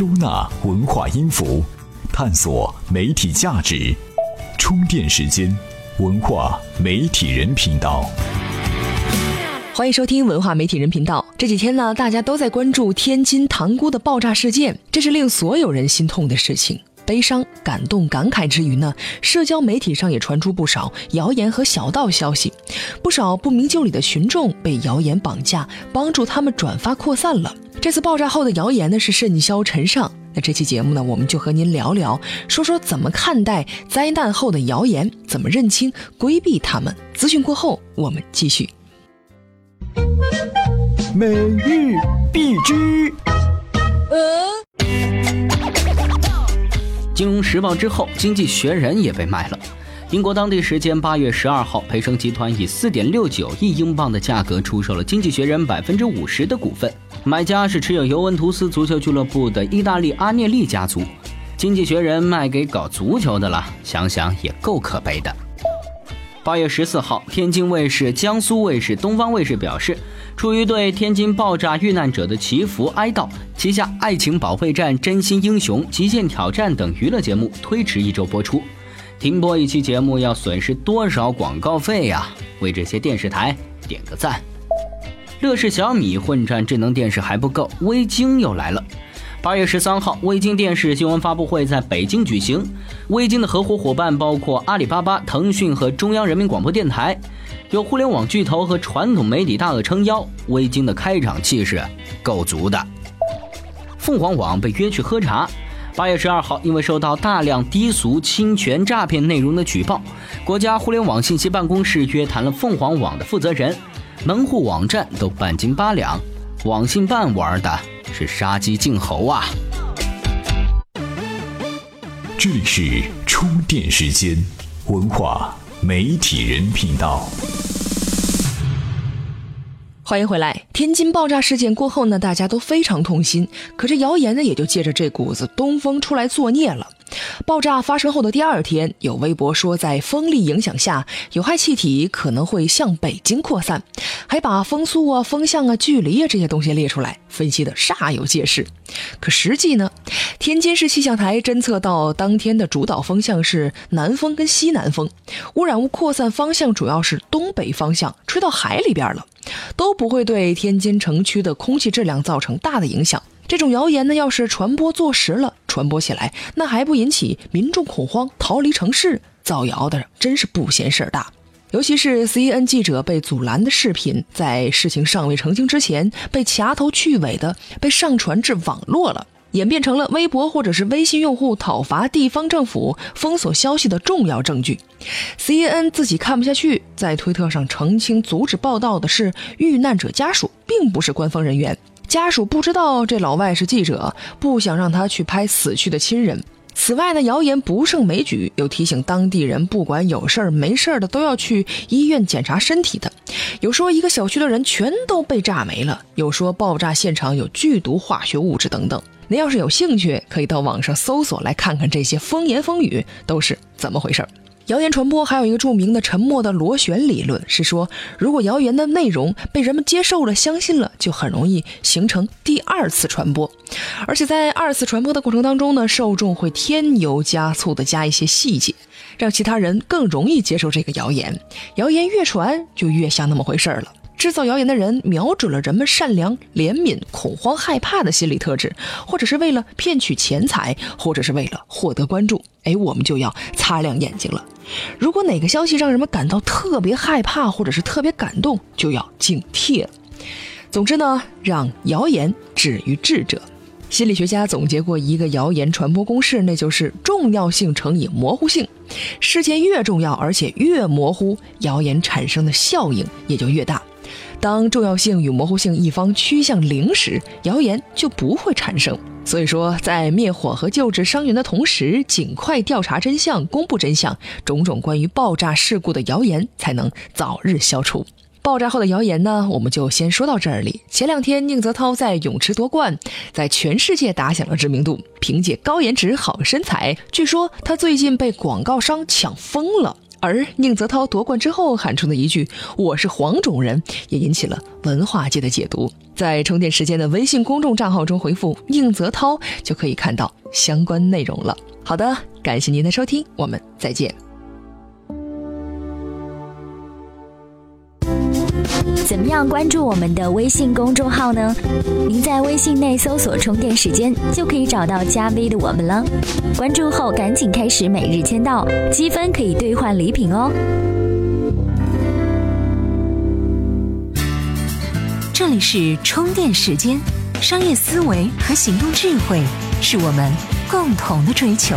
收纳文化音符，探索媒体价值。充电时间，文化媒体人频道。欢迎收听文化媒体人频道。这几天呢，大家都在关注天津塘沽的爆炸事件，这是令所有人心痛的事情。悲伤、感动、感慨之余呢，社交媒体上也传出不少谣言和小道消息，不少不明就里的群众被谣言绑架，帮助他们转发扩散了。这次爆炸后的谣言呢是甚嚣尘上，那这期节目呢，我们就和您聊聊，说说怎么看待灾难后的谣言，怎么认清、规避他们。资讯过后，我们继续。每日必知。金融时报之后，经济学人也被卖了。英国当地时间八月十二号，培生集团以四点六九亿英镑的价格出售了经济学人百分之五十的股份，买家是持有尤文图斯足球俱乐部的意大利阿涅利家族。经济学人卖给搞足球的了，想想也够可悲的。八月十四号，天津卫视、江苏卫视、东方卫视表示。出于对天津爆炸遇难者的祈福哀悼，旗下《爱情保卫战》《真心英雄》《极限挑战》等娱乐节目推迟一周播出。停播一期节目要损失多少广告费呀？为这些电视台点个赞。乐视、小米混战智能电视还不够，微鲸又来了。八月十三号，微鲸电视新闻发布会在北京举行。微鲸的合伙伙伴包括阿里巴巴、腾讯和中央人民广播电台。有互联网巨头和传统媒体大鳄撑腰，微鲸的开场气势够足的。凤凰网被约去喝茶。八月十二号，因为收到大量低俗侵权诈骗内容的举报，国家互联网信息办公室约谈了凤凰网的负责人，门户网站都半斤八两，网信办玩的是杀鸡儆猴啊！这里是充电时间，文化媒体人频道。欢迎回来。天津爆炸事件过后呢，大家都非常痛心。可这谣言呢，也就借着这股子东风出来作孽了。爆炸发生后的第二天，有微博说，在风力影响下，有害气体可能会向北京扩散，还把风速啊、风向啊、距离啊这些东西列出来，分析的煞有介事。可实际呢，天津市气象台侦测到当天的主导风向是南风跟西南风，污染物扩散方向主要是东北方向，吹到海里边了，都不会对天津城区的空气质量造成大的影响。这种谣言呢，要是传播坐实了，传播起来，那还不引起民众恐慌，逃离城市？造谣的真是不嫌事儿大。尤其是 C N 记者被阻拦的视频，在事情尚未澄清之前，被掐头去尾的被上传至网络了，演变成了微博或者是微信用户讨伐地方政府、封锁消息的重要证据。CNN 自己看不下去，在推特上澄清，阻止报道的是遇难者家属，并不是官方人员。家属不知道这老外是记者，不想让他去拍死去的亲人。此外呢，谣言不胜枚举，又提醒当地人，不管有事儿没事儿的，都要去医院检查身体的。有说一个小区的人全都被炸没了，有说爆炸现场有剧毒化学物质等等。您要是有兴趣，可以到网上搜索来看看这些风言风语都是怎么回事儿。谣言传播还有一个著名的沉默的螺旋理论，是说如果谣言的内容被人们接受了、相信了，就很容易形成第二次传播。而且在二次传播的过程当中呢，受众会添油加醋的加一些细节，让其他人更容易接受这个谣言。谣言越传，就越像那么回事儿了。制造谣言的人瞄准了人们善良、怜悯、恐慌、害怕的心理特质，或者是为了骗取钱财，或者是为了获得关注。哎，我们就要擦亮眼睛了。如果哪个消息让人们感到特别害怕，或者是特别感动，就要警惕了。总之呢，让谣言止于智者。心理学家总结过一个谣言传播公式，那就是重要性乘以模糊性。事件越重要，而且越模糊，谣言产生的效应也就越大。当重要性与模糊性一方趋向零时，谣言就不会产生。所以说，在灭火和救治伤员的同时，尽快调查真相，公布真相，种种关于爆炸事故的谣言才能早日消除。爆炸后的谣言呢，我们就先说到这里。前两天，宁泽涛在泳池夺冠，在全世界打响了知名度。凭借高颜值、好身材，据说他最近被广告商抢疯了。而宁泽涛夺冠之后喊出的一句“我是黄种人”，也引起了文化界的解读。在充电时间的微信公众账号中回复“宁泽涛”，就可以看到相关内容了。好的，感谢您的收听，我们再见。怎么样关注我们的微信公众号呢？您在微信内搜索“充电时间”，就可以找到加 V 的我们了。关注后赶紧开始每日签到，积分可以兑换礼品哦。这里是充电时间，商业思维和行动智慧是我们共同的追求。